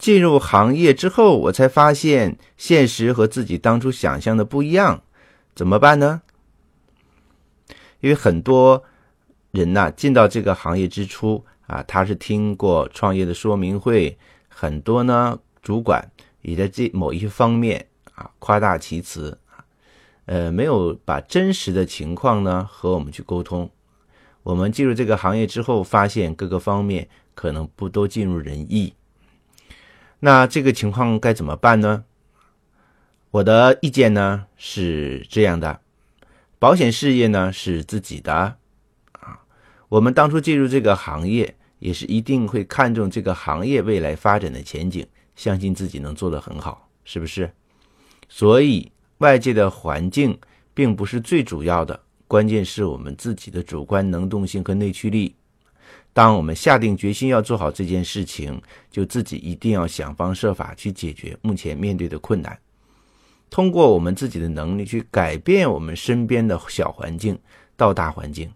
进入行业之后，我才发现现实和自己当初想象的不一样，怎么办呢？因为很多人呐，进到这个行业之初啊，他是听过创业的说明会，很多呢主管也在这某一些方面啊夸大其词啊，呃，没有把真实的情况呢和我们去沟通。我们进入这个行业之后，发现各个方面可能不都尽如人意。那这个情况该怎么办呢？我的意见呢是这样的：保险事业呢是自己的啊，我们当初进入这个行业，也是一定会看重这个行业未来发展的前景，相信自己能做得很好，是不是？所以外界的环境并不是最主要的，关键是我们自己的主观能动性和内驱力。当我们下定决心要做好这件事情，就自己一定要想方设法去解决目前面对的困难，通过我们自己的能力去改变我们身边的小环境到大环境。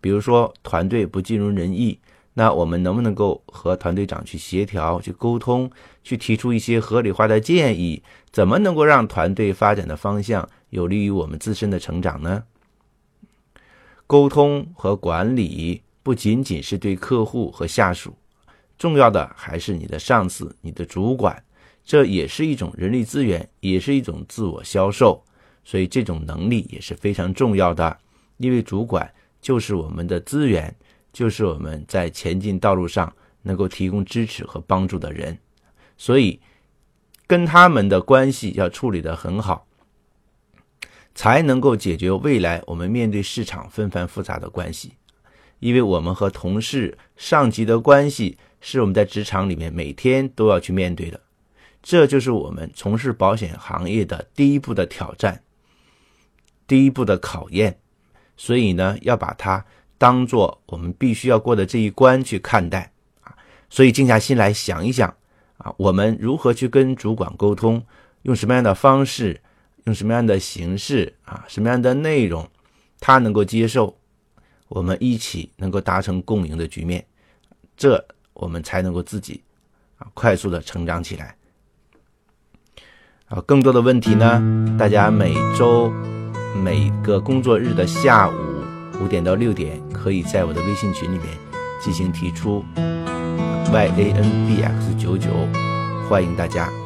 比如说团队不尽如人意，那我们能不能够和团队长去协调、去沟通、去提出一些合理化的建议？怎么能够让团队发展的方向有利于我们自身的成长呢？沟通和管理。不仅仅是对客户和下属，重要的还是你的上司、你的主管，这也是一种人力资源，也是一种自我销售，所以这种能力也是非常重要的。因为主管就是我们的资源，就是我们在前进道路上能够提供支持和帮助的人，所以跟他们的关系要处理得很好，才能够解决未来我们面对市场纷繁复杂的关系。因为我们和同事、上级的关系是我们在职场里面每天都要去面对的，这就是我们从事保险行业的第一步的挑战，第一步的考验。所以呢，要把它当做我们必须要过的这一关去看待啊。所以静下心来想一想啊，我们如何去跟主管沟通，用什么样的方式，用什么样的形式啊，什么样的内容，他能够接受。我们一起能够达成共赢的局面，这我们才能够自己啊快速的成长起来。啊，更多的问题呢，大家每周每个工作日的下午五点到六点，可以在我的微信群里面进行提出，y a n b x 九九，欢迎大家。